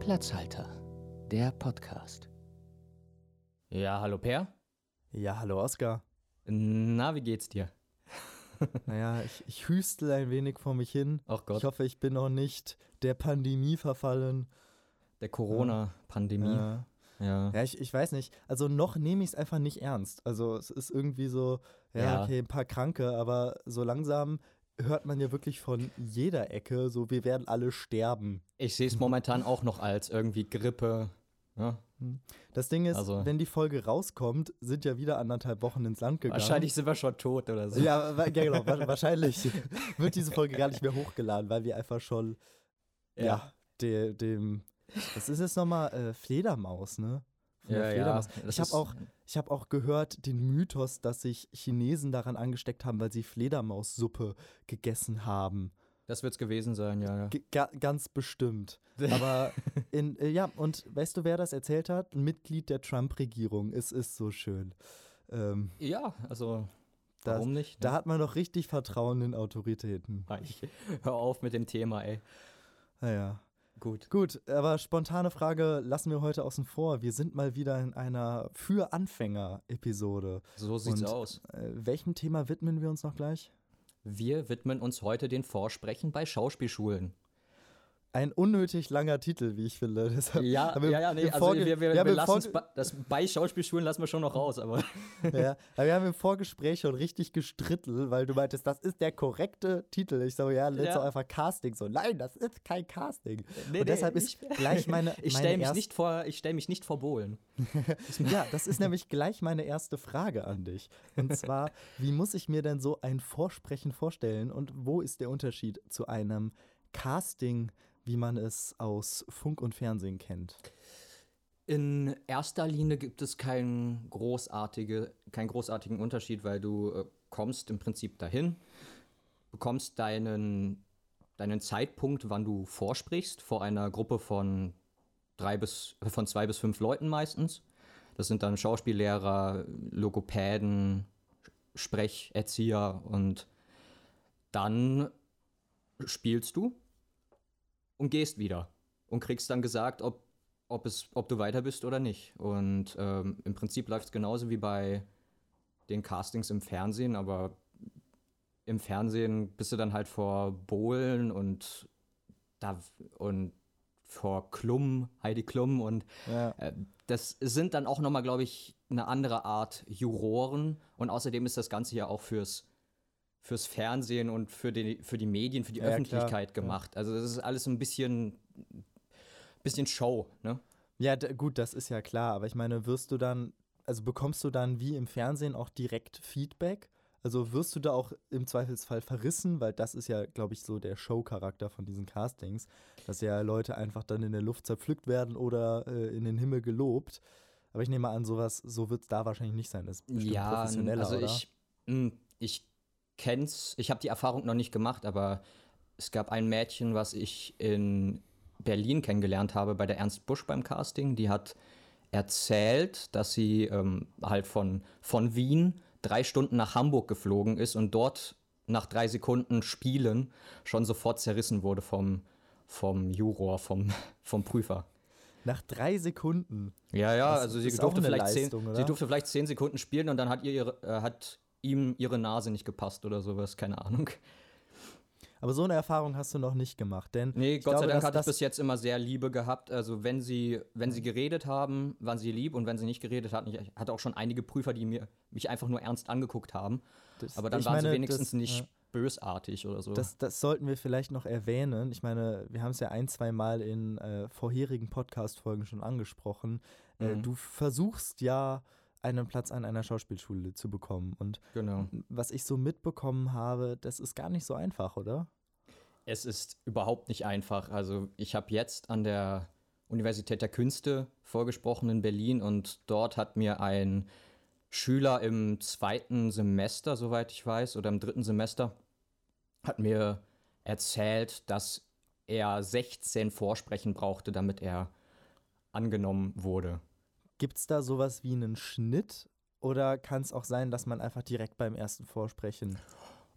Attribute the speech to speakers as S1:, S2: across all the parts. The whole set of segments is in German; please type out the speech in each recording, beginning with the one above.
S1: Platzhalter, der Podcast. Ja, hallo Per.
S2: Ja, hallo Oskar.
S1: Na, wie geht's dir?
S2: Naja, ich, ich hüstel ein wenig vor mich hin.
S1: Ach Gott.
S2: Ich hoffe, ich bin noch nicht der Pandemie verfallen.
S1: Der Corona-Pandemie.
S2: Ja,
S1: Ja.
S2: ja ich, ich weiß nicht. Also noch nehme ich es einfach nicht ernst. Also es ist irgendwie so, ja,
S1: Ja.
S2: okay, ein paar Kranke, aber so langsam hört man ja wirklich von jeder Ecke, so wir werden alle sterben.
S1: Ich sehe es momentan auch noch als irgendwie Grippe. Ja.
S2: Das Ding ist,
S1: Also-
S2: wenn die Folge rauskommt, sind ja wieder anderthalb Wochen ins Land gegangen.
S1: Wahrscheinlich sind wir schon tot oder so.
S2: Ja, ja, genau. wa- Wahrscheinlich wird diese Folge gar nicht mehr hochgeladen, weil wir einfach schon, ja, de, dem, was ist jetzt nochmal? Äh, Fledermaus, ne? Von der
S1: Ja, ja,
S2: Fledermaus.
S1: das
S2: Ich habe auch, ich hab auch gehört, den Mythos, dass sich Chinesen daran angesteckt haben, weil sie Fledermaussuppe gegessen haben.
S1: Das wird's gewesen sein, ja. ja.
S2: Ga ganz bestimmt. Aber in, äh, ja, und weißt du, wer das erzählt hat? Ein Mitglied der Trump-Regierung. Es ist so schön. Ähm,
S1: Ja, also
S2: das,
S1: warum nicht?
S2: Da
S1: ne?
S2: hat man doch richtig Vertrauen in Autoritäten.
S1: Ich, hör auf mit dem Thema, ey.
S2: Naja.
S1: Gut.
S2: Gut, aber spontane Frage lassen wir heute außen vor. Wir sind mal wieder in einer für Anfänger-Episode.
S1: So sieht's
S2: Und,
S1: aus.
S2: Äh, welchem Thema widmen wir uns noch gleich?
S1: Wir widmen uns heute den Vorsprechen bei Schauspielschulen.
S2: Ein unnötig langer Titel, wie ich finde. Deshalb
S1: Ja,
S2: wir
S1: ja, ja, nee, also wir, wir,
S2: wir
S1: wir, lassen das bei Schauspielschulen lassen wir schon noch raus, aber
S2: ja, aber wir haben im Vorgespräch schon richtig gestrittelt, weil du meintest, das ist der korrekte Titel. Ich so, ja, let's
S1: Ja.
S2: einfach Casting. So, nein, das ist kein Casting.
S1: Nee,
S2: Und deshalb
S1: nee,
S2: ist
S1: ich-
S2: gleich meine,
S1: ich stelle mich nicht vor, ich stelle mich nicht vor Bohlen.
S2: Ja, das ist nämlich gleich meine erste Frage an dich. Und zwar, wie muss ich mir denn so ein Vorsprechen vorstellen und wo ist der Unterschied zu einem Casting, wie man es aus Funk und Fernsehen kennt?
S1: In erster Linie gibt es keinen, großartige, keinen großartigen Unterschied, weil du äh, kommst im Prinzip dahin, bekommst deinen, deinen Zeitpunkt, wann du vorsprichst, vor einer Gruppe von drei bis von zwei bis fünf Leuten meistens. Das sind dann Schauspiellehrer, Logopäden, Sprecherzieher und dann spielst du und gehst wieder und kriegst dann gesagt, ob, ob, es, ob du weiter bist oder nicht. Und ähm, im Prinzip läuft es genauso wie bei den Castings im Fernsehen, aber im Fernsehen bist du dann halt vor Bohlen und da und vor Klum, Heidi Klum und
S2: Ja.
S1: äh, das sind dann auch nochmal, glaube ich, eine andere Art Juroren und außerdem ist das Ganze ja auch fürs fürs Fernsehen und für die, für die Medien, für die
S2: Ja, klar,
S1: Öffentlichkeit
S2: ja.
S1: gemacht. Also das ist alles ein bisschen, bisschen Show, ne?
S2: Ja, gut, das ist ja klar, aber ich meine, wirst du dann, also bekommst du dann wie im Fernsehen auch direkt Feedback? Also wirst du da auch im Zweifelsfall verrissen, weil das ist ja, glaube ich, so der Show-Charakter von diesen Castings, dass ja Leute einfach dann in der Luft zerpflückt werden oder äh, in den Himmel gelobt. Aber ich nehme an, sowas, so wird es da wahrscheinlich nicht sein. Das ist bestimmt professioneller,
S1: also
S2: oder?
S1: ich, mh, ich kenn's, ich habe die Erfahrung noch nicht gemacht, aber es gab ein Mädchen, was ich in Berlin kennengelernt habe bei der Ernst Busch beim Casting. Die hat erzählt, dass sie ähm, halt von, von Wien drei Stunden nach Hamburg geflogen ist und dort nach drei Sekunden Spielen schon sofort zerrissen wurde vom, vom Juror, vom, vom Prüfer.
S2: Nach drei Sekunden.
S1: Ja, ja,
S2: Das
S1: also sie durfte, vielleicht
S2: Leistung,
S1: zehn,
S2: oder?
S1: sie durfte vielleicht zehn Sekunden spielen und dann hat, ihr ihre, äh, hat ihm ihre Nase nicht gepasst oder sowas, keine Ahnung.
S2: Aber so eine Erfahrung hast du noch nicht gemacht, denn
S1: Nee, Gott sei
S2: glaube,
S1: Dank
S2: dass
S1: hatte ich
S2: das-
S1: bis jetzt immer sehr Liebe gehabt. Also wenn sie, wenn sie geredet haben, waren sie lieb und wenn sie nicht geredet hatten, ich hatte auch schon einige Prüfer, die mir, mich einfach nur ernst angeguckt haben.
S2: Das-
S1: Aber dann waren sie
S2: meine,
S1: wenigstens
S2: das-
S1: nicht
S2: ja.
S1: bösartig oder so.
S2: Das, das sollten wir vielleicht noch erwähnen. Ich meine, wir haben es ja ein, zwei Mal in äh, vorherigen Podcast-Folgen schon angesprochen. Äh,
S1: Mhm.
S2: du versuchst ja, einen Platz an einer Schauspielschule zu bekommen. Und
S1: genau.
S2: was ich so mitbekommen habe, das ist gar nicht so einfach, oder?
S1: Es ist überhaupt nicht einfach. Also ich habe jetzt an der Universität der Künste vorgesprochen in Berlin und dort hat mir ein Schüler im zweiten Semester, soweit ich weiß, oder im dritten Semester, hat mir erzählt, dass er 16 Vorsprechen brauchte, damit er angenommen wurde.
S2: Gibt es da sowas wie einen Schnitt? Oder kann es auch sein, dass man einfach direkt beim ersten Vorsprechen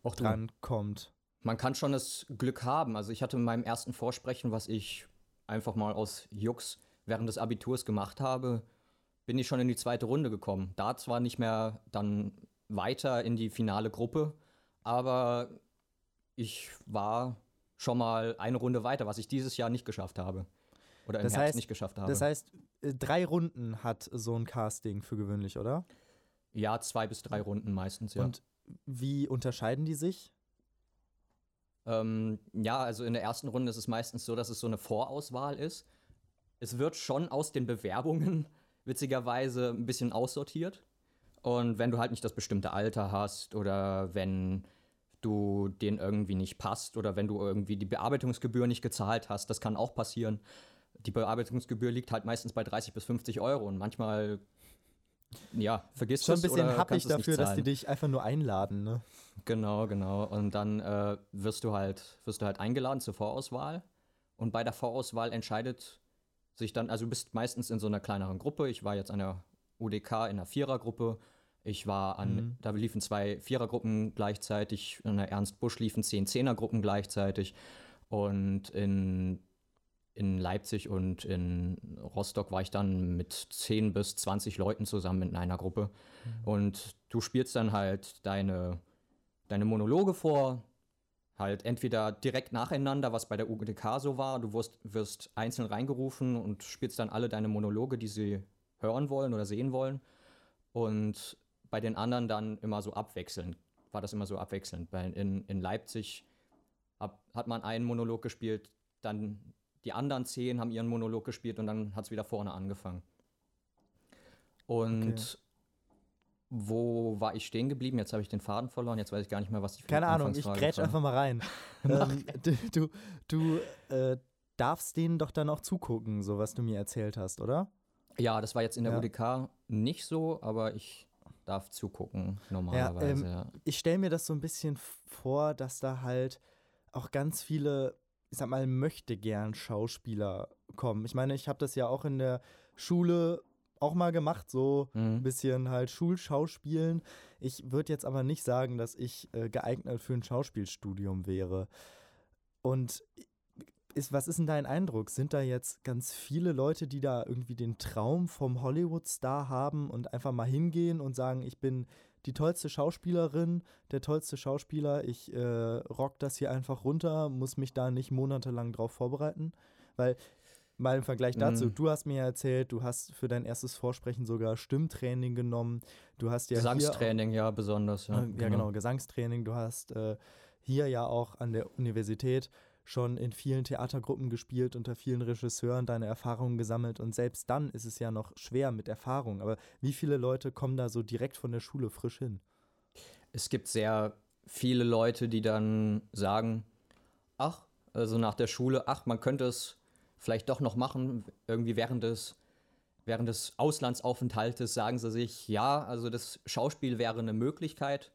S1: Auch
S2: dran kommt?
S1: Man kann schon das Glück haben. Also ich hatte in meinem ersten Vorsprechen, was ich einfach mal aus Jux während des Abiturs gemacht habe, bin ich schon in die zweite Runde gekommen. Da zwar nicht mehr dann weiter in die finale Gruppe, aber ich war schon mal eine Runde weiter, was ich dieses Jahr nicht geschafft habe. Oder im
S2: Das
S1: Herbst
S2: heißt-
S1: nicht geschafft habe.
S2: Das heißt, drei Runden hat so ein Casting für gewöhnlich, oder?
S1: ja, zwei bis drei Runden meistens, ja.
S2: Und wie unterscheiden die sich?
S1: Ähm, ja, also in der ersten Runde ist es meistens so, dass es so eine Vorauswahl ist. Es wird schon aus den Bewerbungen witzigerweise ein bisschen aussortiert. Und wenn du halt nicht das bestimmte Alter hast oder wenn du den irgendwie nicht passt oder wenn du irgendwie die Bearbeitungsgebühr nicht gezahlt hast, das kann auch passieren. Die Bearbeitungsgebühr liegt halt meistens bei 30 bis 50 Euro und manchmal, ja, vergisst
S2: Schon ein bisschen happig dafür, dass die dich einfach nur einladen, ne?
S1: Genau, genau. Und dann äh, wirst du halt, wirst du halt eingeladen zur Vorauswahl. Und bei der Vorauswahl entscheidet sich dann, also du bist meistens in so einer kleineren Gruppe. Ich war jetzt an der UDK in einer Vierergruppe. Ich war an,
S2: Mhm.
S1: da liefen zwei Vierergruppen gleichzeitig. An der Ernst Busch liefen zehn Zehnergruppen gleichzeitig. Und in, in Leipzig und in Rostock war ich dann mit 10 bis 20 Leuten zusammen in einer Gruppe. Und du spielst dann halt deine, deine Monologe vor, halt entweder direkt nacheinander, was bei der UGDK so war, du wirst, wirst einzeln reingerufen und spielst dann alle deine Monologe, die sie hören wollen oder sehen wollen. Und bei den anderen dann immer so abwechselnd, war das immer so abwechselnd. In, in Leipzig hab, hat man einen Monolog gespielt, dann die anderen zehn haben ihren Monolog gespielt und dann hat es wieder vorne angefangen. Und
S2: Okay.
S1: wo war ich stehen geblieben? Jetzt habe ich den Faden verloren, jetzt weiß ich gar nicht mehr, was die
S2: Keine Ahnung, ich grätsch einfach mal rein. ähm, du du, du äh, darfst denen doch dann auch zugucken, so was du mir erzählt hast, oder?
S1: Ja, das war jetzt in der
S2: Ja.
S1: UDK nicht so, aber ich darf zugucken, normalerweise.
S2: ähm,
S1: Ja,
S2: Ich stelle mir das so ein bisschen vor, dass da halt auch ganz viele, ich sag mal, möchte gern Schauspieler kommen. Ich meine, ich habe das ja auch in der Schule auch mal gemacht, so ein
S1: Mhm.
S2: bisschen halt Schulschauspielen. Ich würde jetzt aber nicht sagen, dass ich äh, geeignet für ein Schauspielstudium wäre. Und ist, was ist denn dein Eindruck? Sind da jetzt ganz viele Leute, die da irgendwie den Traum vom Hollywood-Star haben und einfach mal hingehen und sagen, ich bin die tollste Schauspielerin, der tollste Schauspieler, ich äh, rock das hier einfach runter, muss mich da nicht monatelang drauf vorbereiten? Weil, mal im Vergleich dazu,
S1: Mhm.
S2: du hast mir ja erzählt, du hast für dein erstes Vorsprechen sogar Stimmtraining genommen. Du hast ja hier auch-
S1: Gesangstraining, ja, besonders. Ja,
S2: äh, Ja, genau, Gesangstraining. Du hast äh, hier ja auch an der Universität schon in vielen Theatergruppen gespielt, unter vielen Regisseuren deine Erfahrungen gesammelt und selbst dann ist es ja noch schwer mit Erfahrung. Aber wie viele Leute kommen da so direkt von der Schule frisch hin?
S1: Es gibt sehr viele Leute, die dann sagen, ach, also nach der Schule, ach, man könnte es vielleicht doch noch machen, irgendwie während des, während des Auslandsaufenthaltes sagen sie sich, ja, also das Schauspiel wäre eine Möglichkeit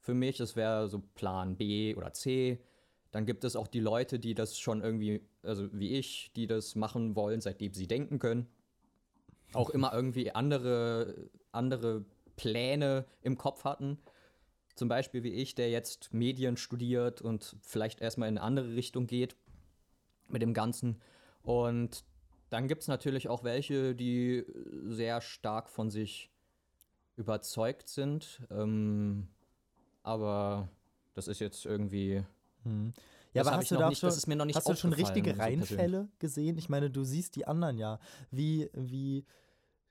S1: für mich, das wäre so Plan B oder C. Dann gibt es auch die Leute, die das schon irgendwie, also wie ich, die das machen wollen, seitdem sie denken können. Auch immer irgendwie andere, andere Pläne im Kopf hatten. Zum Beispiel wie ich, der jetzt Medien studiert und vielleicht erstmal in eine andere Richtung geht mit dem Ganzen. Und dann gibt es natürlich auch welche, die sehr stark von sich überzeugt sind. Ähm, aber das ist jetzt irgendwie.
S2: Hm.
S1: Das
S2: Ja, aber
S1: hab
S2: hast du da
S1: nicht-
S2: schon,
S1: das ist mir noch nicht
S2: hast du schon richtige. Reinfälle gesehen? Ich meine, du siehst die anderen ja. Wie, wie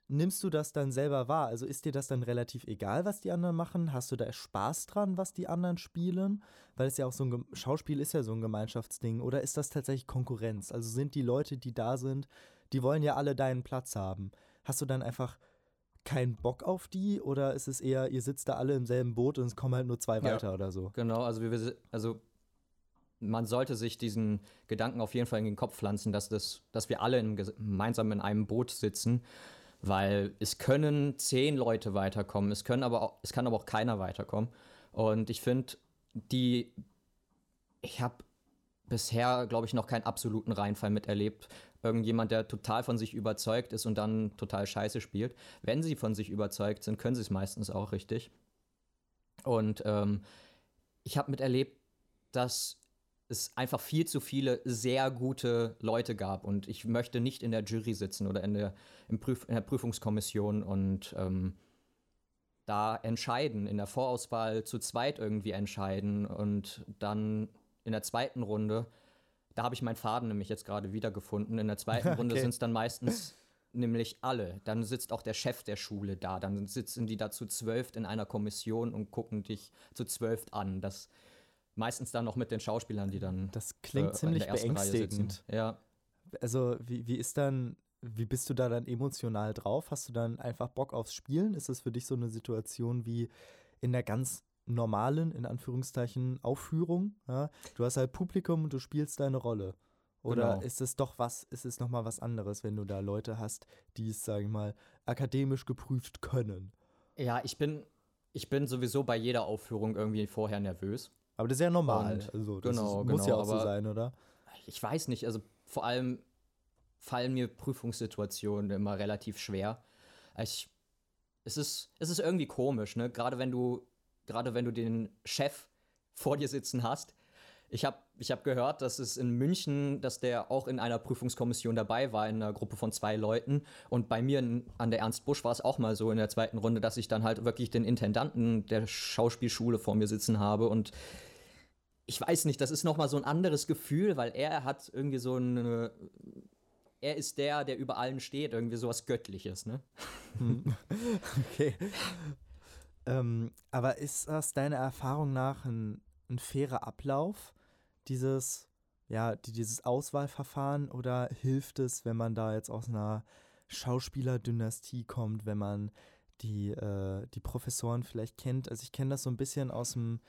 S2: nimmst du das dann selber wahr? Also ist dir das dann relativ egal, was die anderen machen? Hast du da Spaß dran, was die anderen spielen? Weil es ja auch so ein Gem- Schauspiel ist ja so ein Gemeinschaftsding. Oder ist das tatsächlich Konkurrenz? Also sind die Leute, die da sind, die wollen ja alle deinen Platz haben. Hast du dann einfach keinen Bock auf die? Oder ist es eher, ihr sitzt da alle im selben Boot und es kommen halt nur zwei
S1: Ja.
S2: weiter oder so?
S1: Genau, also wir- also man sollte sich diesen Gedanken auf jeden Fall in den Kopf pflanzen, dass, das, dass wir alle in, gemeinsam in einem Boot sitzen, weil es können zehn Leute weiterkommen, es, können aber auch, es kann aber auch keiner weiterkommen. Und ich finde, die, ich habe bisher, glaube ich, noch keinen absoluten Reinfall miterlebt. Irgendjemand, der total von sich überzeugt ist und dann total scheiße spielt. Wenn sie von sich überzeugt sind, können sie es meistens auch richtig. Und ähm, ich habe miterlebt, dass es einfach viel zu viele sehr gute Leute gab und ich möchte nicht in der Jury sitzen oder in der, Prüf, in der Prüfungskommission und ähm, da entscheiden, in der Vorauswahl zu zweit irgendwie entscheiden und dann in der zweiten Runde, da habe ich meinen Faden nämlich jetzt gerade wiedergefunden. In der zweiten okay. Runde sind es dann meistens nämlich alle. Dann sitzt auch der Chef der Schule da. Dann sitzen die da zu zwölf in einer Kommission und gucken dich zu zwölf an. Das meistens dann noch mit den Schauspielern, die dann.
S2: Das klingt äh, ziemlich beängstigend.
S1: Ja.
S2: Also, wie, wie ist dann, wie bist du da dann emotional drauf? Hast du dann einfach Bock aufs Spielen? Ist das für dich so eine Situation wie in der ganz normalen, in Anführungszeichen, Aufführung? Ja? Du hast halt Publikum und du spielst deine Rolle. Oder genau. ist es doch was, ist es nochmal was anderes, wenn du da Leute hast, die es, sage ich mal, akademisch geprüft können?
S1: Ja, ich bin, ich bin sowieso bei jeder Aufführung irgendwie vorher nervös.
S2: Aber das ist ja normal. Und, also, das genau, ist, muss genau, ja auch so sein, oder?
S1: Ich weiß nicht, also vor allem fallen mir Prüfungssituationen immer relativ schwer. Ich, es, ist, es ist irgendwie komisch, ne? Gerade wenn du, gerade wenn du den Chef vor dir sitzen hast, ich habe ich hab gehört, dass es in München, dass der auch in einer Prüfungskommission dabei war, in einer Gruppe von zwei Leuten. Und bei mir an der Ernst Busch war es auch mal so in der zweiten Runde, dass ich dann halt wirklich den Intendanten der Schauspielschule vor mir sitzen habe. Und ich weiß nicht, das ist nochmal so ein anderes Gefühl, weil er hat irgendwie so eine. Er ist der, der über allen steht, irgendwie sowas Göttliches, ne?
S2: Hm. okay. ähm, aber ist das deiner Erfahrung nach ein, ein fairer Ablauf? Dieses, ja, dieses Auswahlverfahren oder hilft es, wenn man da jetzt aus einer Schauspielerdynastie kommt, wenn man die, äh, die Professoren vielleicht kennt? Also ich kenne das so ein bisschen aus dem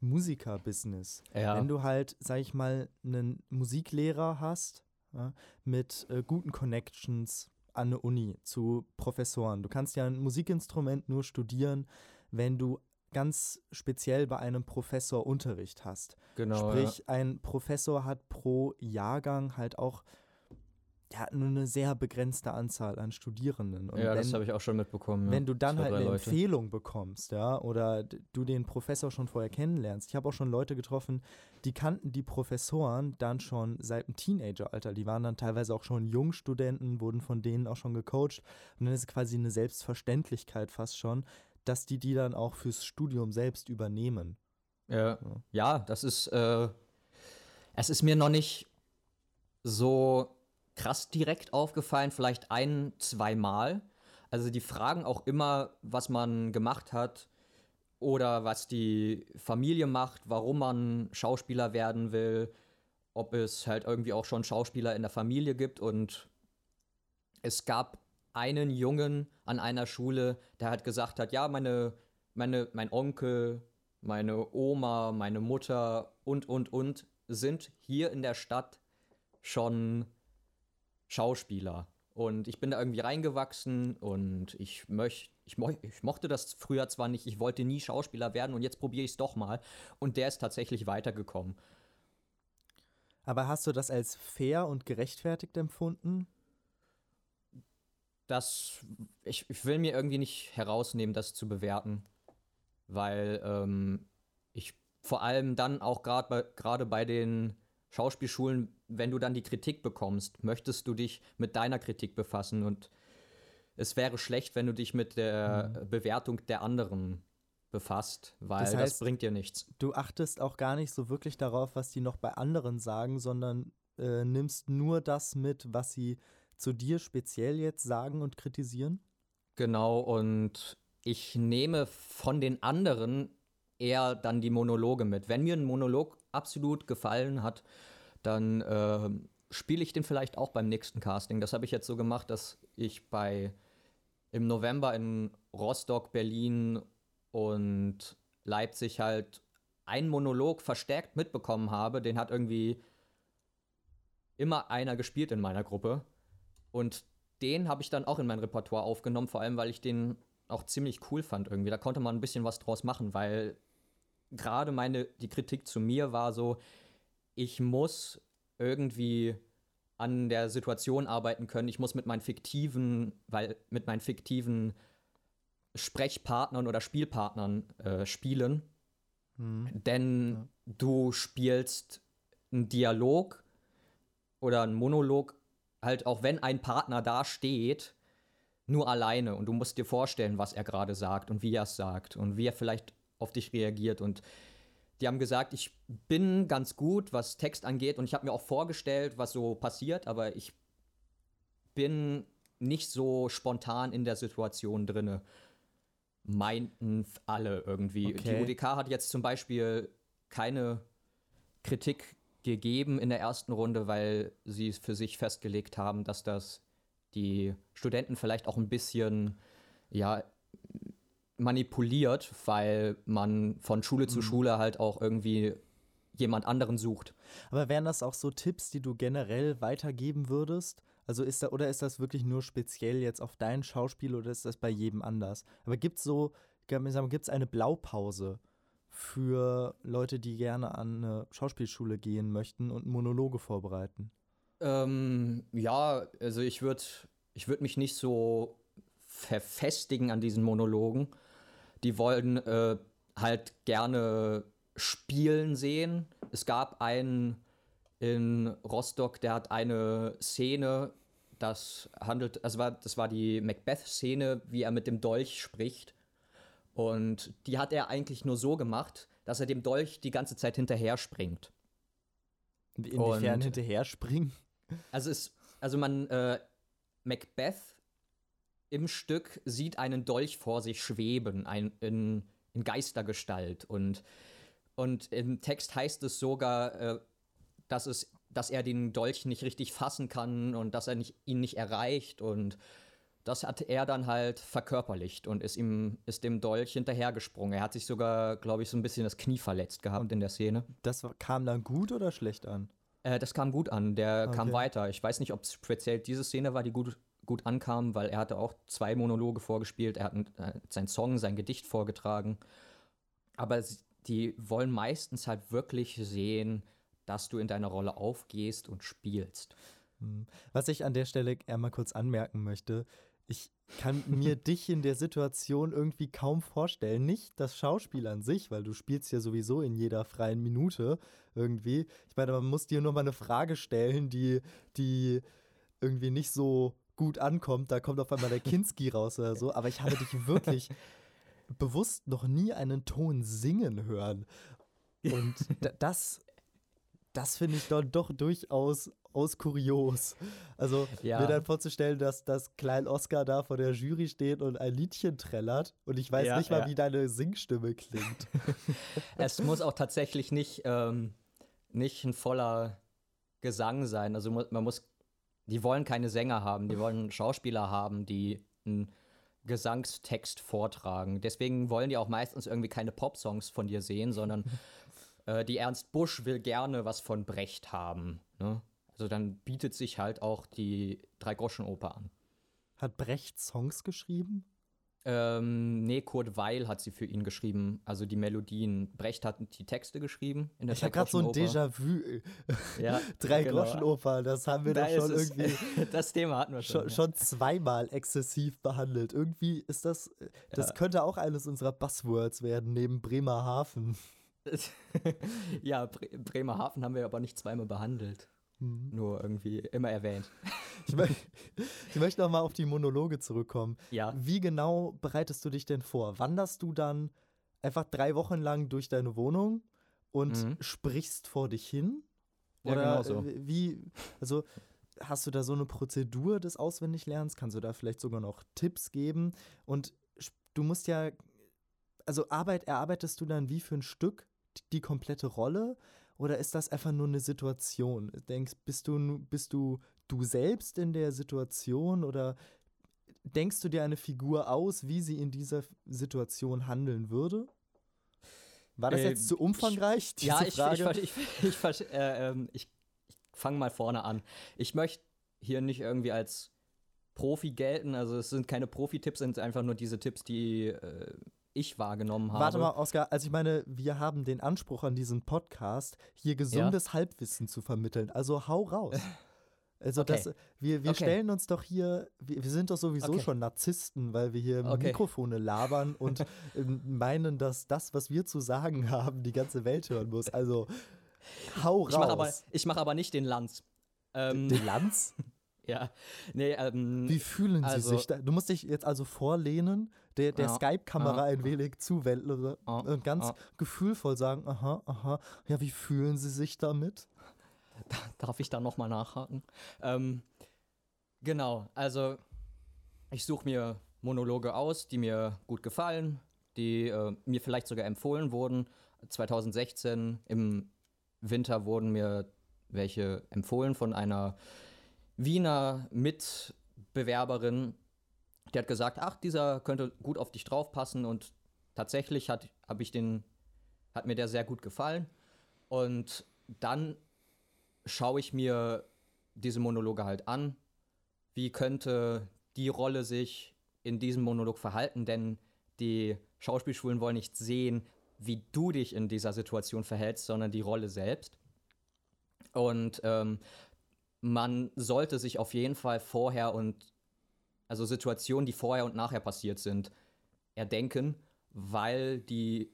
S2: Musiker-Business. Ja. Wenn du halt, sag ich mal, einen Musiklehrer hast, ja, mit äh, guten Connections an eine Uni zu Professoren. Du kannst ja ein Musikinstrument nur studieren, wenn du ganz speziell bei einem Professor Unterricht hast. Genau. Sprich, ja. ein Professor hat pro Jahrgang halt auch ja, nur eine sehr begrenzte Anzahl an Studierenden.
S1: Und ja, wenn, das habe ich auch schon mitbekommen. Ja.
S2: Wenn du dann halt eine Leute. Empfehlung bekommst, ja, oder du den Professor schon vorher kennenlernst. Ich habe auch schon Leute getroffen, die kannten die Professoren dann schon seit dem Teenageralter. Die waren dann teilweise auch schon Jungstudenten, wurden von denen auch schon gecoacht. Und dann ist es quasi eine Selbstverständlichkeit fast schon, dass die die dann auch fürs Studium selbst übernehmen.
S1: Ja, ja das ist, äh, es ist mir noch nicht so krass direkt aufgefallen, vielleicht ein, zweimal. Also die fragen auch immer, was man gemacht hat oder was die Familie macht, warum man Schauspieler werden will, ob es halt irgendwie auch schon Schauspieler in der Familie gibt und es gab einen Jungen an einer Schule, der halt gesagt hat, ja, meine, meine, mein Onkel, meine Oma, meine Mutter und, und, und sind hier in der Stadt schon Schauspieler. Und ich bin da irgendwie reingewachsen und ich, möcht, ich, mo ich mochte das früher zwar nicht, ich wollte nie Schauspieler werden und jetzt probiere ich es doch mal. Und der ist tatsächlich weitergekommen.
S2: Aber hast du das als fair und gerechtfertigt empfunden?
S1: Das, ich, ich will mir irgendwie nicht herausnehmen, das zu bewerten, weil ähm, ich vor allem dann auch gerade bei, gerade bei den Schauspielschulen, wenn du dann die Kritik bekommst, möchtest du dich mit deiner Kritik befassen und es wäre schlecht, wenn du dich mit der mhm. Bewertung der anderen befasst, weil das, heißt, das, bringt dir nichts.
S2: Du achtest auch gar nicht so wirklich darauf, was die noch bei anderen sagen, sondern äh, nimmst nur das mit, was sie zu dir speziell jetzt sagen und kritisieren?
S1: Genau, und ich nehme von den anderen eher dann die Monologe mit. Wenn mir ein Monolog absolut gefallen hat, dann äh, spiele ich den vielleicht auch beim nächsten Casting. Das habe ich jetzt so gemacht, dass ich bei im November in Rostock, Berlin und Leipzig halt einen Monolog verstärkt mitbekommen habe. Den hat irgendwie immer einer gespielt in meiner Gruppe. Und den habe ich dann auch in mein Repertoire aufgenommen, vor allem weil ich den auch ziemlich cool fand irgendwie. Da konnte man ein bisschen was draus machen, weil gerade meine, die Kritik zu mir war so, ich muss irgendwie an der Situation arbeiten können. Ich muss mit meinen fiktiven, weil mit meinen fiktiven Sprechpartnern oder Spielpartnern äh, spielen. Mhm. Denn ja. du spielst ein Dialog oder ein Monolog halt auch wenn ein Partner da steht, nur alleine und du musst dir vorstellen, was er gerade sagt und wie er es sagt und wie er vielleicht auf dich reagiert und die haben gesagt, ich bin ganz gut, was Text angeht und ich habe mir auch vorgestellt, was so passiert, aber ich bin nicht so spontan in der Situation drinne. Meinten alle irgendwie.
S2: Okay.
S1: Die UDK hat jetzt zum Beispiel keine Kritik gegeben in der ersten Runde, weil sie für sich festgelegt haben, dass das die Studenten vielleicht auch ein bisschen ja, manipuliert, weil man von Schule zu Schule halt auch irgendwie jemand anderen sucht.
S2: Aber wären das auch so Tipps, die du generell weitergeben würdest? Also ist da, oder ist das wirklich nur speziell jetzt auf dein Schauspiel oder ist das bei jedem anders? Aber gibt es so, gibt es eine Blaupause für Leute, die gerne an eine Schauspielschule gehen möchten und Monologe vorbereiten?
S1: Ähm, ja, also ich würde ich würd mich nicht so verfestigen an diesen Monologen. Die wollen äh, halt gerne spielen sehen. Es gab einen in Rostock, der hat eine Szene, das handelt, also war, das war die Macbeth-Szene, wie er mit dem Dolch spricht. Und die hat er eigentlich nur so gemacht, dass er dem Dolch die ganze Zeit hinterher springt.
S2: Inwiefern hinterher springen?
S1: Also es, also man, äh, Macbeth im Stück sieht einen Dolch vor sich schweben, ein, in, in Geistergestalt. Und, und im Text heißt es sogar, äh, dass, es, dass er den Dolch nicht richtig fassen kann und dass er nicht, ihn nicht erreicht. Und das hat er dann halt verkörperlicht und ist ihm ist dem Dolch hinterhergesprungen. Er hat sich sogar, glaube ich, so ein bisschen das Knie verletzt gehabt in der Szene.
S2: Das kam dann gut oder schlecht an?
S1: Äh, das kam gut an, der kam
S2: Okay.
S1: weiter. Ich weiß nicht, ob es speziell diese Szene war, die gut, gut ankam, weil er hatte auch zwei Monologe vorgespielt. Er hat äh, sein Song, sein Gedicht vorgetragen. Aber die wollen meistens halt wirklich sehen, dass du in deiner Rolle aufgehst und spielst.
S2: Hm. Was ich an der Stelle einmal kurz anmerken möchte, ich kann mir dich in der Situation irgendwie kaum vorstellen. Nicht das Schauspiel an sich, weil du spielst ja sowieso in jeder freien Minute irgendwie. Ich meine, man muss dir nur mal eine Frage stellen, die, die irgendwie nicht so gut ankommt. Da kommt auf einmal der Kinski raus oder so. Aber ich habe dich wirklich bewusst noch nie einen Ton singen hören. Und da- das, das finde ich dann doch durchaus aus kurios. Also
S1: Ja.
S2: mir dann vorzustellen, dass das Klein Oscar da vor der Jury steht und ein Liedchen trällert und ich weiß
S1: Ja,
S2: nicht mal,
S1: ja.
S2: wie deine Singstimme klingt.
S1: es muss auch tatsächlich nicht, ähm, nicht ein voller Gesang sein. Also man muss, die wollen keine Sänger haben, die wollen Schauspieler haben, die einen Gesangstext vortragen. Deswegen wollen die auch meistens irgendwie keine Popsongs von dir sehen, sondern äh, die Ernst Busch will gerne was von Brecht haben. Ne? Also dann bietet sich halt auch die Drei-Groschen-Oper an.
S2: Hat Brecht Songs geschrieben?
S1: Ähm, nee, Kurt Weil hat sie für ihn geschrieben, also die Melodien. Brecht hat die Texte geschrieben in der
S2: Ich habe gerade so ein. Déjà-vu.
S1: Ja,
S2: Drei
S1: genau.
S2: Groschen Oper, das haben wir
S1: Da
S2: doch schon irgendwie
S1: das Thema hatten wir schon.
S2: schon, schon zweimal exzessiv behandelt. Irgendwie ist das, das
S1: Ja.
S2: könnte auch eines unserer Buzzwords werden, neben Bremerhaven.
S1: ja, Bre Bremerhaven haben wir aber nicht zweimal behandelt.
S2: Mhm.
S1: Nur irgendwie immer erwähnt.
S2: Ich, mö ich möchte noch mal auf die Monologe zurückkommen.
S1: Ja.
S2: Wie genau bereitest du dich denn vor? Wanderst du dann einfach drei Wochen lang durch deine Wohnung und
S1: Mhm.
S2: sprichst vor dich hin?
S1: Ja,
S2: Oder
S1: genau so.
S2: äh, wie, also hast du da so eine Prozedur des Auswendiglernens? Kannst du da vielleicht sogar noch Tipps geben? Und du musst ja, also Arbeit, erarbeitest du dann wie für ein Stück die komplette Rolle? Oder ist das einfach nur eine Situation? Denkst, bist du, bist du du selbst in der Situation oder denkst du dir eine Figur aus, wie sie in dieser Situation handeln würde? War das
S1: Äh,
S2: jetzt zu umfangreich, diese
S1: ja, ich, ich,
S2: Frage?
S1: ich, ich, ich, ich, äh, ähm, ich, ich fange mal vorne an. Ich möchte hier nicht irgendwie als Profi gelten. Also es sind keine Profi-Tipps, sind einfach nur diese Tipps, die äh, ich wahrgenommen habe.
S2: Warte mal, Oskar, also ich meine, wir haben den Anspruch an diesen Podcast, hier gesundes Halbwissen zu vermitteln. Also hau raus. Also
S1: Okay.
S2: das, wir, wir
S1: Okay.
S2: stellen uns doch hier, wir, wir sind doch sowieso
S1: Okay.
S2: schon Narzissten, weil wir hier. Mikrofone labern und ähm, meinen, dass das, was wir zu sagen haben, die ganze Welt hören muss. Also Hau raus.
S1: Ich mache aber, ich mach aber nicht den Lanz.
S2: Ähm, den Lanz?
S1: ja. Nee, ähm,
S2: Wie fühlen Sie
S1: also,
S2: sich da? Du musst dich jetzt also vorlehnen, der, der
S1: Ja,
S2: Skype-Kamera ein wenig zuwenden
S1: Ja,
S2: und ganz gefühlvoll sagen, aha, aha, ja, wie fühlen Sie sich damit?
S1: Darf ich da nochmal nachhaken? Ähm, genau, also ich suche mir Monologe aus, die mir gut gefallen, die äh, mir vielleicht sogar empfohlen wurden. 2016 im Winter wurden mir welche empfohlen von einer Wiener Mitbewerberin. Die hat gesagt, ach, dieser könnte gut auf dich draufpassen und tatsächlich hat, hab ich den, hat mir der sehr gut gefallen. Und dann schaue ich mir diese Monologe halt an. Wie könnte die Rolle sich in diesem Monolog verhalten? Denn die Schauspielschulen wollen nicht sehen, wie du dich in dieser Situation verhältst, sondern die Rolle selbst. Und ähm, man sollte sich auf jeden Fall vorher und also Situationen, die vorher und nachher passiert sind, erdenken, weil die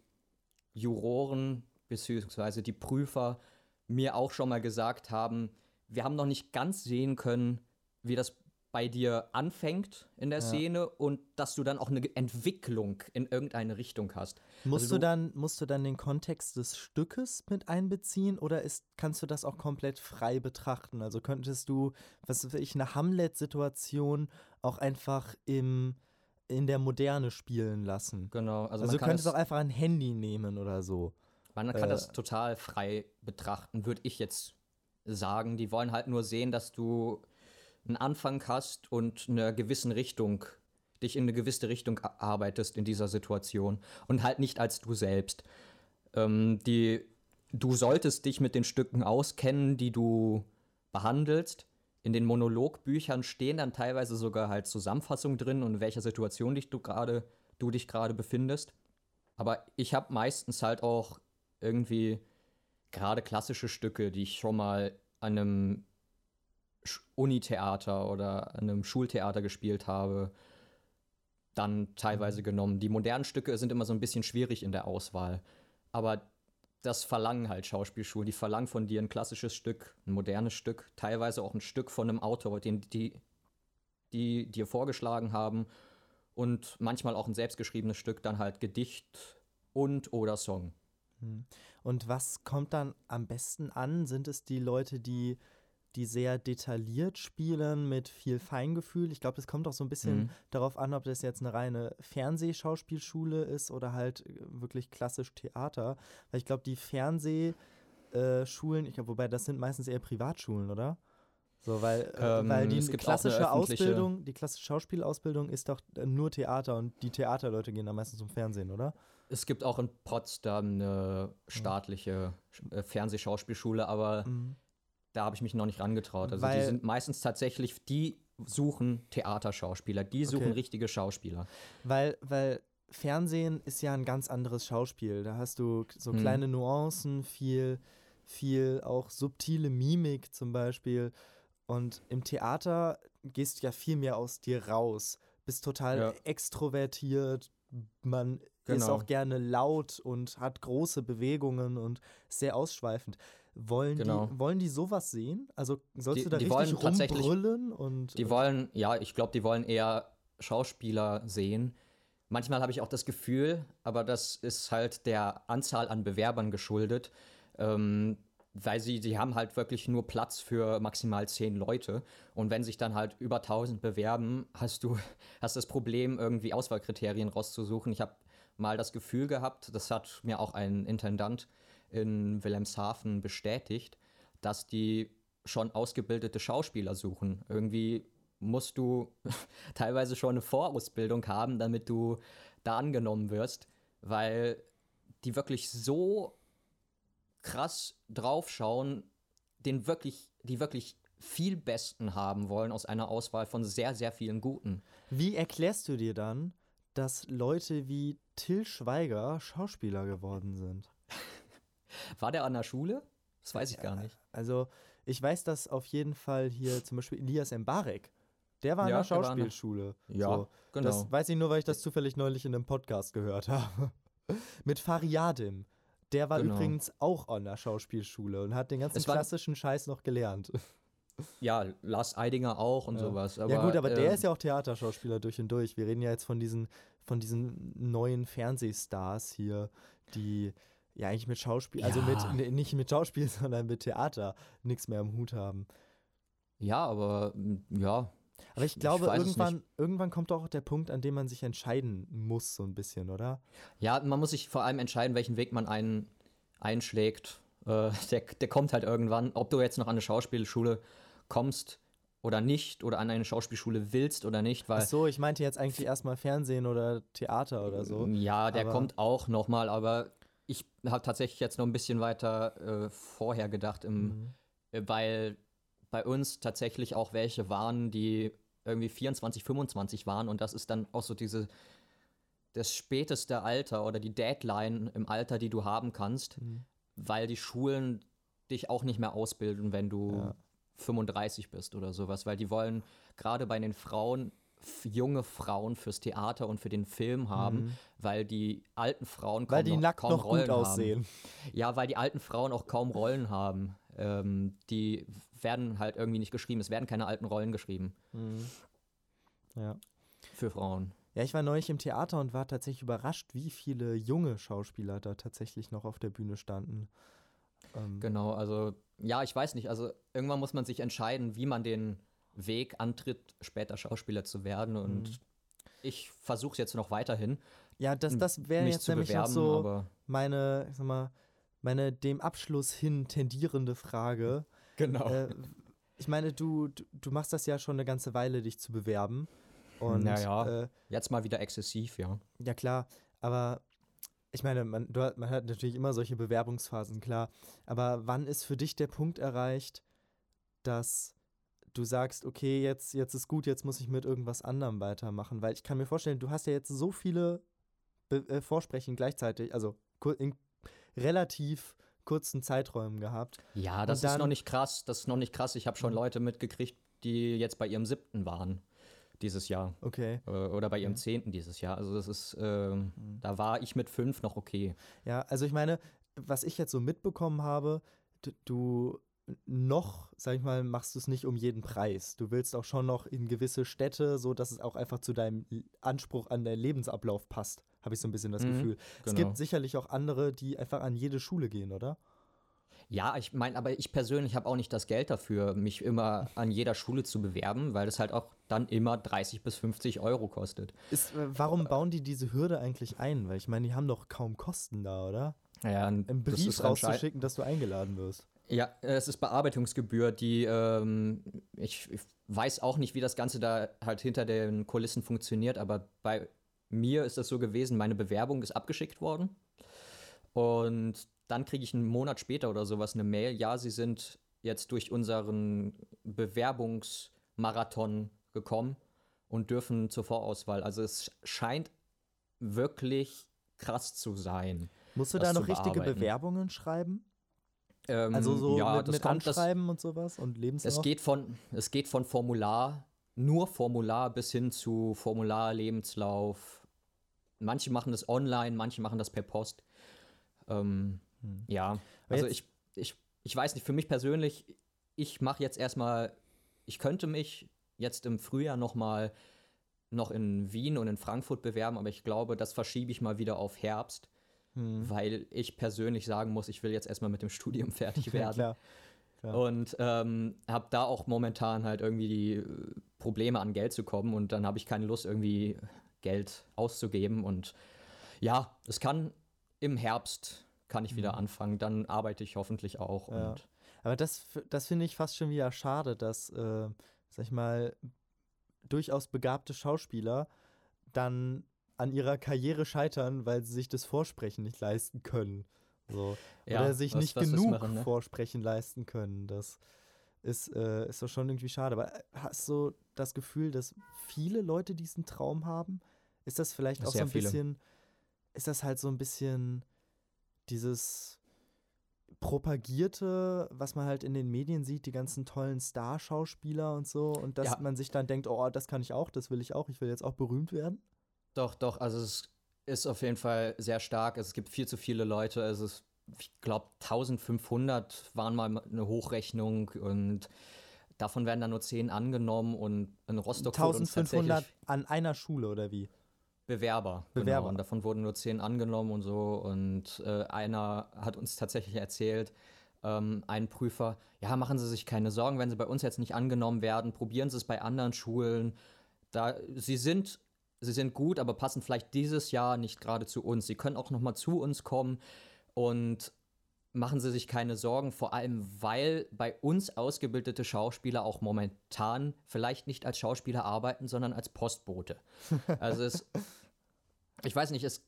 S1: Juroren bzw. die Prüfer mir auch schon mal gesagt haben, wir haben noch nicht ganz sehen können, wie das bei dir anfängt in der
S2: Ja.
S1: Szene und dass du dann auch eine Entwicklung in irgendeine Richtung hast.
S2: Musst,
S1: Also
S2: du dann, musst du dann den Kontext des Stückes mit einbeziehen oder ist, kannst du das auch komplett frei betrachten? Also könntest du, was weiß ich, eine Hamlet-Situation auch einfach im, in der Moderne spielen lassen?
S1: Genau, also,
S2: Also, du könntest
S1: es,
S2: auch einfach ein Handy nehmen oder so.
S1: man kann
S2: äh,
S1: das total frei betrachten, würde ich jetzt sagen. Die wollen halt nur sehen, dass du einen Anfang hast und in einer gewissen Richtung, dich in eine gewisse Richtung arbeitest in dieser Situation und halt nicht als du selbst. Ähm, die, du solltest dich mit den Stücken auskennen, die du behandelst. In den Monologbüchern stehen dann teilweise sogar halt Zusammenfassungen drin und in welcher Situation dich du gerade du dich gerade befindest. Aber ich habe meistens halt auch irgendwie gerade klassische Stücke, die ich schon mal an einem Unitheater oder einem Schultheater gespielt habe, dann teilweise genommen. Die modernen Stücke sind immer so ein bisschen schwierig in der Auswahl. Aber das verlangen halt Schauspielschulen. Die verlangen von dir ein klassisches Stück, ein modernes Stück, teilweise auch ein Stück von einem Autor, den die, die dir vorgeschlagen haben. Und manchmal auch ein selbstgeschriebenes Stück, dann halt Gedicht und oder Song.
S2: Und was kommt dann am besten an? Sind es die Leute, die, die sehr detailliert spielen mit viel Feingefühl? Ich glaube, das kommt auch so ein bisschen
S1: Mhm.
S2: darauf an, ob das jetzt eine reine Fernsehschauspielschule ist oder halt äh, wirklich klassisch Theater. Weil ich glaube, die Fernsehschulen, ich glaube, wobei das sind meistens eher Privatschulen, oder? So, weil, äh,
S1: Ähm,
S2: weil die
S1: es
S2: klassische Ausbildung, die klassische Schauspielausbildung ist doch äh, nur Theater und die Theaterleute gehen dann meistens zum Fernsehen, oder?
S1: Es gibt auch in Potsdam eine staatliche äh, Fernsehschauspielschule, aber da habe ich mich noch nicht rangetraut. Also die
S2: Weil-
S1: sind meistens tatsächlich, die suchen Theaterschauspieler, die suchen
S2: Okay.
S1: richtige Schauspieler.
S2: Weil, weil Fernsehen ist ja ein ganz anderes Schauspiel. Da hast du so
S1: Hm.
S2: kleine Nuancen, viel, viel auch subtile Mimik zum Beispiel. Und im Theater gehst du ja viel mehr aus dir raus. Bist total
S1: Ja.
S2: extrovertiert. Man ist
S1: Genau.
S2: auch gerne laut und hat große Bewegungen und sehr ausschweifend. Wollen,
S1: Genau.
S2: die, wollen die sowas sehen? Also sollst
S1: Die-
S2: du da
S1: die
S2: richtig
S1: wollen
S2: rumbrüllen? Und,
S1: Die wollen, ja, ich glaube, die wollen eher Schauspieler sehen. Manchmal habe ich auch das Gefühl, aber das ist halt der Anzahl an Bewerbern geschuldet, ähm, weil sie, die haben halt wirklich nur Platz für maximal zehn Leute. Und wenn sich dann halt über 1000 bewerben, hast du hast das Problem, irgendwie Auswahlkriterien rauszusuchen. Ich habe mal das Gefühl gehabt, das hat mir auch ein Intendant in Wilhelmshaven bestätigt, dass die schon ausgebildete Schauspieler suchen. Irgendwie musst du teilweise schon eine Vorausbildung haben, damit du da angenommen wirst, weil die wirklich so krass draufschauen, den wirklich, die wirklich viel Besten haben wollen aus einer Auswahl von sehr, sehr vielen Guten.
S2: Wie erklärst du dir dann, dass Leute wie Till Schweiger Schauspieler geworden sind?
S1: War der an der Schule? Das weiß ich gar nicht.
S2: Also, ich weiß, dass auf jeden Fall hier zum Beispiel Elias Mbarek, der war an
S1: Ja,
S2: der
S1: der an der-
S2: Schauspielschule.
S1: Ja,
S2: so,
S1: genau.
S2: Das weiß ich nur, weil ich das zufällig neulich in einem Podcast gehört habe. Mit Fariadim. der war
S1: Genau.
S2: übrigens auch an der Schauspielschule und hat den ganzen klassischen Scheiß noch gelernt.
S1: Ja, Lars Eidinger auch und
S2: Ja.
S1: sowas. Aber,
S2: ja gut, aber der
S1: äh,
S2: ist ja auch Theaterschauspieler durch und durch. Wir reden ja jetzt von diesen, von diesen neuen Fernsehstars hier, die ja eigentlich mit Schauspiel, also mit
S1: Ja.
S2: nee, nicht mit Schauspiel, sondern mit Theater nichts mehr am Hut haben.
S1: Ja, aber m, ja.
S2: Aber ich glaube,
S1: es
S2: irgendwann, irgendwann kommt auch der Punkt, an dem man sich entscheiden muss, so ein bisschen, oder?
S1: Ja, man muss sich vor allem entscheiden, welchen Weg man ein, einschlägt. Äh, der, der kommt halt irgendwann. Ob du jetzt noch an eine Schauspielschule kommst oder nicht, oder an eine Schauspielschule willst oder nicht, weil
S2: Ach so, ich meinte jetzt eigentlich erstmal Fernsehen oder Theater oder so.
S1: Ja, der kommt auch nochmal, aber ich habe tatsächlich jetzt noch ein bisschen weiter äh, vorher gedacht, im,
S2: Mhm.
S1: äh, weil bei uns tatsächlich auch welche waren, die irgendwie 24, 25 waren und das ist dann auch so diese das späteste Alter oder die Deadline im Alter, die du haben kannst,
S2: Mhm.
S1: weil die Schulen dich auch nicht mehr ausbilden, wenn du
S2: Ja.
S1: 35 bist oder sowas, weil die wollen gerade bei den Frauen junge Frauen fürs Theater und für den Film haben, weil die alten Frauen
S2: Mhm. Weil
S1: kaum
S2: die
S1: noch,
S2: nackt
S1: kaum
S2: noch
S1: Rollen
S2: gut aussehen.
S1: Haben. Ja, weil die alten Frauen auch kaum Rollen haben. Ähm, die werden halt irgendwie nicht geschrieben. Es werden keine alten Rollen geschrieben
S2: Mhm. Ja.
S1: für Frauen.
S2: Ja, ich war neulich im Theater und war tatsächlich überrascht, wie viele junge Schauspieler da tatsächlich noch auf der Bühne standen. Ähm,
S1: Genau, also ja, ich weiß nicht. Also irgendwann muss man sich entscheiden, wie man den Weg antritt, später Schauspieler zu werden. Und
S2: Mhm.
S1: ich versuche es jetzt noch weiterhin,
S2: ja, das, das wäre jetzt nämlich
S1: bewerben,
S2: so meine, ich sag mal, meine dem Abschluss hin tendierende Frage.
S1: genau.
S2: äh, ich meine, du, du, machst das ja schon eine ganze Weile, dich zu bewerben. Und
S1: Naja.
S2: äh,
S1: jetzt mal wieder exzessiv, ja.
S2: Ja, klar, aber ich meine, man, du, man hat natürlich immer solche Bewerbungsphasen, klar. Aber wann ist für dich der Punkt erreicht, dass du sagst, okay, jetzt, jetzt ist gut, jetzt muss ich mit irgendwas anderem weitermachen? Weil ich kann mir vorstellen, du hast ja jetzt so viele Be äh, Vorsprechen gleichzeitig, also in relativ kurzen Zeiträumen gehabt.
S1: Ja, das
S2: Und
S1: ist noch
S2: dann-
S1: nicht krass. Das ist noch nicht krass. Ich habe schon
S2: Mhm.
S1: Leute mitgekriegt, die jetzt bei ihrem siebten waren dieses Jahr.
S2: Okay.
S1: Äh, oder bei ihrem zehnten dieses Jahr. Also das ist, ähm,
S2: Mhm.
S1: da war ich mit fünf noch okay.
S2: Ja, also ich meine, was ich jetzt so mitbekommen habe, du noch, sag ich mal, machst du es nicht um jeden Preis. Du willst auch schon noch in gewisse Städte, so dass es auch einfach zu deinem Anspruch an deinen Lebensablauf passt, habe ich so ein bisschen das
S1: Mhm,
S2: Gefühl. Es
S1: genau.
S2: gibt sicherlich auch andere, die einfach an jede Schule gehen, oder?
S1: Ja, ich meine, aber ich persönlich habe auch nicht das Geld dafür, mich immer an jeder Schule zu bewerben, weil das halt auch dann immer 30 bis 50 Euro kostet.
S2: Ist, äh, warum bauen die diese Hürde eigentlich ein? Weil ich meine, die haben doch kaum Kosten da, oder?
S1: Ja,
S2: Einen Brief rauszuschicken, dass du eingeladen wirst.
S1: Ja, es ist Bearbeitungsgebühr, die ähm, ich, ich weiß auch nicht, wie das Ganze da halt hinter den Kulissen funktioniert, aber bei mir ist das so gewesen, meine Bewerbung ist abgeschickt worden und dann kriege ich einen Monat später oder sowas eine Mail, ja, Sie sind jetzt durch unseren Bewerbungsmarathon gekommen und dürfen zur Vorauswahl. Also es scheint wirklich krass zu sein.
S2: Musst du da noch richtige. Bewerbungen schreiben?
S1: Ähm,
S2: Also so
S1: ja,
S2: mit,
S1: das
S2: mit
S1: kommt, das,
S2: Anschreiben und sowas und Lebenslauf?
S1: Es geht von, es geht von Formular, nur Formular bis hin zu Formular, Lebenslauf. Manche machen das online, manche machen das per Post. Ähm,
S2: Hm.
S1: Ja, also ich, ich, ich weiß nicht, für mich persönlich, ich mache jetzt erstmal, ich könnte mich jetzt im Frühjahr noch mal noch in Wien und in Frankfurt bewerben, aber ich glaube, das verschiebe ich mal wieder auf Herbst,
S2: Hm.
S1: weil ich persönlich sagen muss, ich will jetzt erstmal mit dem Studium fertig
S2: Ja,
S1: werden.
S2: klar. Ja.
S1: Und ähm, habe da auch momentan halt irgendwie die äh, Probleme an Geld zu kommen und dann habe ich keine Lust, irgendwie Geld auszugeben. Und ja, es kann im Herbst kann ich wieder
S2: Mhm.
S1: anfangen, dann arbeite ich hoffentlich auch.
S2: Ja.
S1: Und
S2: Aber das, das finde ich fast schon wieder schade, dass, äh, sag ich mal, durchaus begabte Schauspieler dann an ihrer Karriere scheitern, weil sie sich das Vorsprechen nicht leisten können. So.
S1: ja,
S2: Oder sich
S1: was-
S2: nicht
S1: was
S2: genug
S1: machen, ne?
S2: Vorsprechen leisten können. Das ist, äh, ist doch schon irgendwie schade. Aber äh, hast du das Gefühl, dass viele Leute diesen Traum haben? Ist das vielleicht auch so ein
S1: viele.
S2: bisschen, ist das halt so ein bisschen dieses propagierte, was man halt in den Medien sieht, die ganzen tollen Starschauspieler und so, und dass
S1: Ja.
S2: man sich dann denkt, oh, das kann ich auch, das will ich auch, ich will jetzt auch berühmt werden?
S1: Doch, doch, also es ist auf jeden Fall sehr stark. Es gibt viel zu viele Leute. Es ist ich glaube 1500 waren mal eine Hochrechnung und davon werden dann nur 10 angenommen und in Rostock wurde uns
S2: 1500
S1: tatsächlich
S2: an einer Schule oder wie?
S1: Bewerber.
S2: Bewerber.
S1: Genau, und davon wurden nur 10 angenommen und so und äh, einer hat uns tatsächlich erzählt, ähm, ein Prüfer, ja, machen Sie sich keine Sorgen, wenn Sie bei uns jetzt nicht angenommen werden, probieren Sie es bei anderen Schulen. Da, Sie sind Sie sind gut, aber passen vielleicht dieses Jahr nicht gerade zu uns. Sie können auch noch mal zu uns kommen und machen Sie sich keine Sorgen, vor allem weil bei uns ausgebildete Schauspieler auch momentan vielleicht nicht als Schauspieler arbeiten, sondern als Postbote. Also es, ich weiß nicht, es,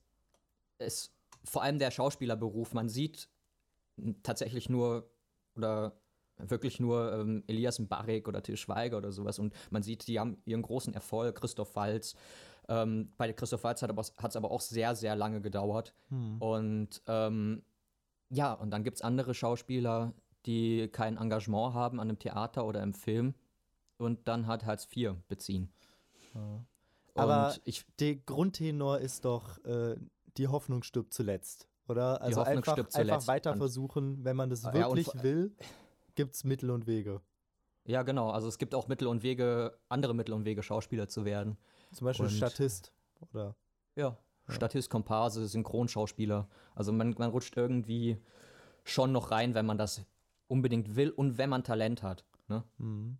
S1: es vor allem der Schauspielerberuf, man sieht tatsächlich nur oder wirklich nur ähm, Elias Mbarek oder Til Schweiger oder sowas und man sieht, die haben ihren großen Erfolg, Christoph Walz. Ähm, bei Christoph Walz hat es aber auch sehr, sehr lange gedauert.
S2: Hm.
S1: Und ähm, ja, und dann gibt es andere Schauspieler, die kein Engagement haben an einem Theater oder im Film und dann halt Hartz IV beziehen.
S2: Ja. Aber
S1: und ich,
S2: der Grundtenor ist doch, äh, die Hoffnung stirbt zuletzt, oder? Also
S1: Hoffnung
S2: einfach, einfach weiter versuchen, wenn man das
S1: Ja,
S2: wirklich
S1: vor-
S2: will, gibt es Mittel und Wege.
S1: ja, genau. Also es gibt auch Mittel und Wege, andere Mittel und Wege, Schauspieler zu werden.
S2: Zum Beispiel
S1: Und-
S2: Statist, oder?
S1: Ja,
S2: Ja.
S1: Statist, Komparse, Synchronschauspieler. Also man, man rutscht irgendwie schon noch rein, wenn man das unbedingt will und wenn man Talent hat. Ne?
S2: Mhm.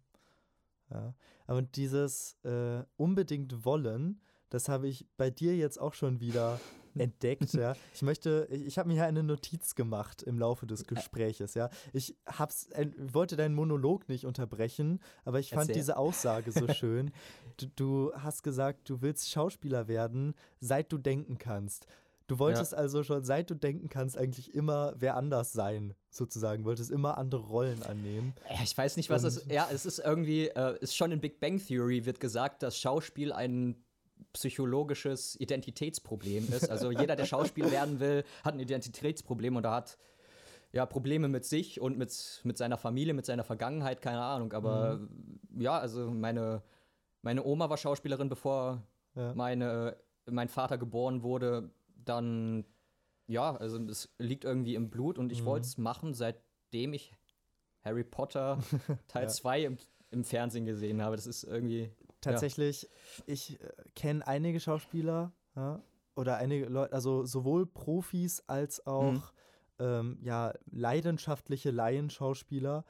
S2: Ja. Aber dieses äh, unbedingt wollen, das habe ich bei dir jetzt auch schon wieder entdeckt. Ja. Ich möchte, ich, ich habe mir hier eine Notiz gemacht im Laufe des Gespräches. Ja. Ich hab's, äh, wollte deinen Monolog nicht unterbrechen, aber ich fand
S1: Erzähl.
S2: diese Aussage so schön. Du, du hast gesagt, du willst Schauspieler werden, seit du denken kannst. Du wolltest also schon, seit du denken kannst, eigentlich immer wer anders sein, sozusagen. Wolltest immer andere Rollen annehmen.
S1: Ja, Ich weiß nicht, was es ist. Ja, es ist irgendwie, äh, ist schon in Big Bang Theory wird gesagt, dass Schauspiel ein psychologisches Identitätsproblem ist. Also jeder, der Schauspiel werden will, hat ein Identitätsproblem oder hat ja Probleme mit sich und mit, mit seiner Familie, mit seiner Vergangenheit, keine Ahnung. Aber ja, also meine, meine Oma war Schauspielerin, bevor
S2: Ja.
S1: meine, mein Vater geboren wurde. Dann, ja, also es liegt irgendwie im Blut und ich
S2: Mhm.
S1: wollte es machen, seitdem ich Harry Potter Teil
S2: Ja.
S1: 2 im, im Fernsehen gesehen habe. Das ist irgendwie.
S2: Tatsächlich, ich äh, kenne einige Schauspieler ja, oder einige Leute, also sowohl Profis als auch
S1: Mhm.
S2: ähm, ja, leidenschaftliche Laienschauspieler.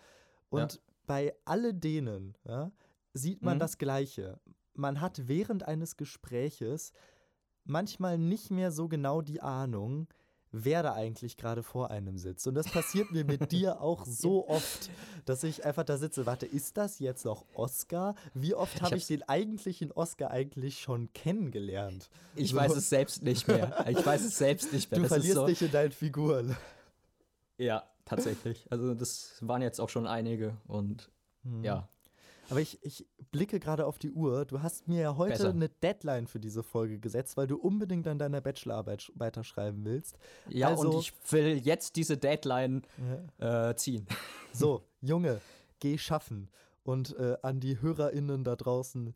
S2: Und bei alle denen ja, sieht man
S1: Mhm.
S2: das Gleiche. Man hat während eines Gespräches manchmal nicht mehr so genau die Ahnung, wer da eigentlich gerade vor einem sitzt. Und das passiert mir mit dir auch so oft, dass ich einfach da sitze, warte, ist das jetzt noch Oscar? Wie oft habe ich,
S1: hab's-
S2: den eigentlichen Oscar eigentlich schon kennengelernt?
S1: Ich
S2: So.
S1: weiß es selbst nicht mehr. Ich weiß es selbst nicht mehr.
S2: Du
S1: das
S2: verlierst
S1: so,
S2: dich in deinen Figuren.
S1: Ja, tatsächlich. Also das waren jetzt auch schon einige und
S2: Mhm.
S1: ja.
S2: Aber ich, ich blicke gerade auf die Uhr. Du hast mir ja heute
S1: Besser.
S2: eine Deadline für diese Folge gesetzt, weil du unbedingt an deiner Bachelorarbeit sch- weiterschreiben willst.
S1: Ja,
S2: Also-
S1: und ich will jetzt diese Deadline äh, ziehen.
S2: So, Junge, geh schaffen. Und äh, an die HörerInnen da draußen,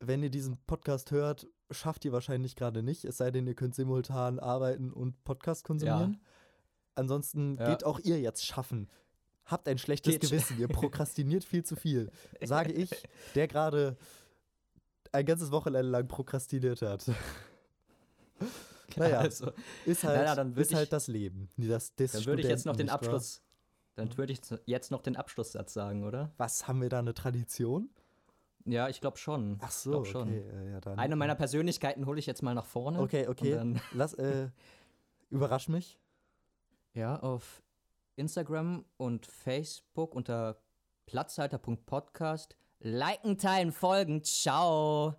S2: wenn ihr diesen Podcast hört, schafft ihr wahrscheinlich gerade nicht, es sei denn, ihr könnt simultan arbeiten und Podcast konsumieren. Ansonsten
S1: Ja.
S2: geht auch ihr jetzt schaffen. Habt ein schlechtes
S1: Geht.
S2: Gewissen, ihr prokrastiniert viel zu viel. Sage ich, der gerade ein ganzes Wochenende lang prokrastiniert hat. Naja,
S1: also,
S2: Ist halt,
S1: Na ja, dann
S2: ist halt
S1: ich-
S2: das Leben. Das, des
S1: dann würde ich jetzt noch den? Abschluss. Dann würde ich jetzt noch den Abschlusssatz sagen, oder?
S2: Was, haben wir da eine Tradition?
S1: Ja, ich glaube schon.
S2: Ach so,
S1: schon.
S2: okay. äh, Ja,
S1: Eine meiner Persönlichkeiten hole ich jetzt mal nach vorne.
S2: Okay, okay. Lass, äh, überrasch mich.
S1: ja, auf Instagram und Facebook unter platzhalter.podcast. Liken, teilen, folgen. Ciao.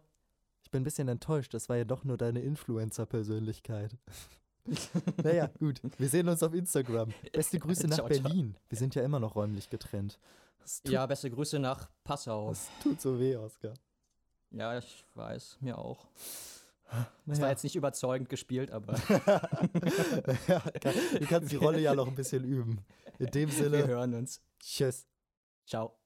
S2: Ich bin ein bisschen enttäuscht. Das war ja doch nur deine Influencer-Persönlichkeit. naja, gut. Wir sehen uns auf Instagram. Beste Grüße nach
S1: Ciao, ciao.
S2: Berlin. Wir sind ja immer noch räumlich getrennt.
S1: Ja, beste Grüße nach Passau.
S2: das tut so weh, Oskar.
S1: Ja, ich weiß, mir auch. Das
S2: Naja.
S1: war jetzt nicht überzeugend gespielt, aber
S2: ja, du kannst die Rolle ja noch ein bisschen üben. In dem
S1: wir
S2: Sinne,
S1: hören uns.
S2: tschüss.
S1: Ciao.